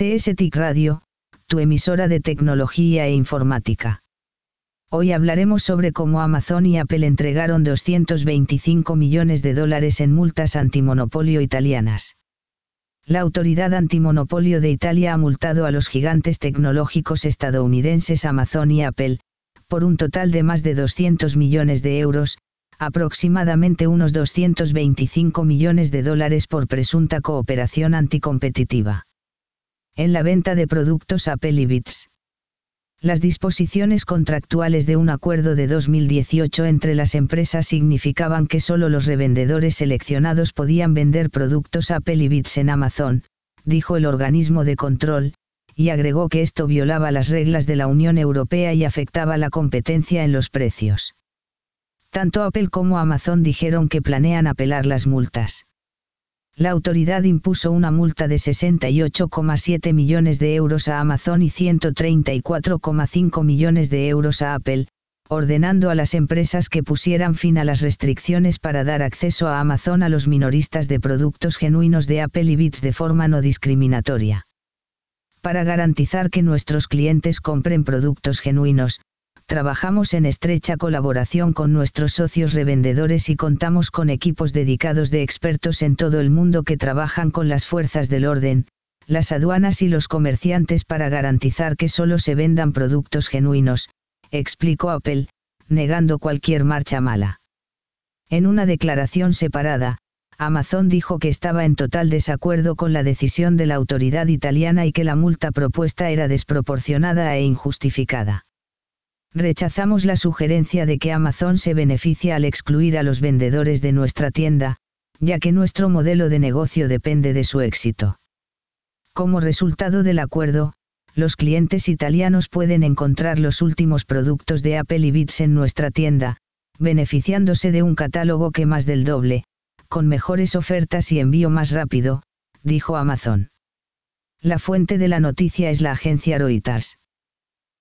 CSTIC Radio, tu emisora de tecnología e informática. Hoy hablaremos sobre cómo Amazon y Apple entregaron 225 millones de dólares en multas antimonopolio italianas. La Autoridad Antimonopolio de Italia ha multado a los gigantes tecnológicos estadounidenses Amazon y Apple, por un total de más de 200 millones de euros, aproximadamente unos 225 millones de dólares por presunta cooperación anticompetitiva. En la venta de productos Apple y Bits. Las disposiciones contractuales de un acuerdo de 2018 entre las empresas significaban que solo los revendedores seleccionados podían vender productos Apple y Bits en Amazon, dijo el organismo de control, y agregó que esto violaba las reglas de la Unión Europea y afectaba la competencia en los precios. Tanto Apple como Amazon dijeron que planean apelar las multas. La autoridad impuso una multa de 68,7 millones de euros a Amazon y 134,5 millones de euros a Apple, ordenando a las empresas que pusieran fin a las restricciones para dar acceso a Amazon a los minoristas de productos genuinos de Apple y Bits de forma no discriminatoria. Para garantizar que nuestros clientes compren productos genuinos, trabajamos en estrecha colaboración con nuestros socios revendedores y contamos con equipos dedicados de expertos en todo el mundo que trabajan con las fuerzas del orden, las aduanas y los comerciantes para garantizar que solo se vendan productos genuinos, explicó Apple, negando cualquier marcha mala. En una declaración separada, Amazon dijo que estaba en total desacuerdo con la decisión de la autoridad italiana y que la multa propuesta era desproporcionada e injustificada. Rechazamos la sugerencia de que Amazon se beneficia al excluir a los vendedores de nuestra tienda, ya que nuestro modelo de negocio depende de su éxito. Como resultado del acuerdo, los clientes italianos pueden encontrar los últimos productos de Apple y Bits en nuestra tienda, beneficiándose de un catálogo que más del doble, con mejores ofertas y envío más rápido, dijo Amazon. La fuente de la noticia es la agencia Reuters.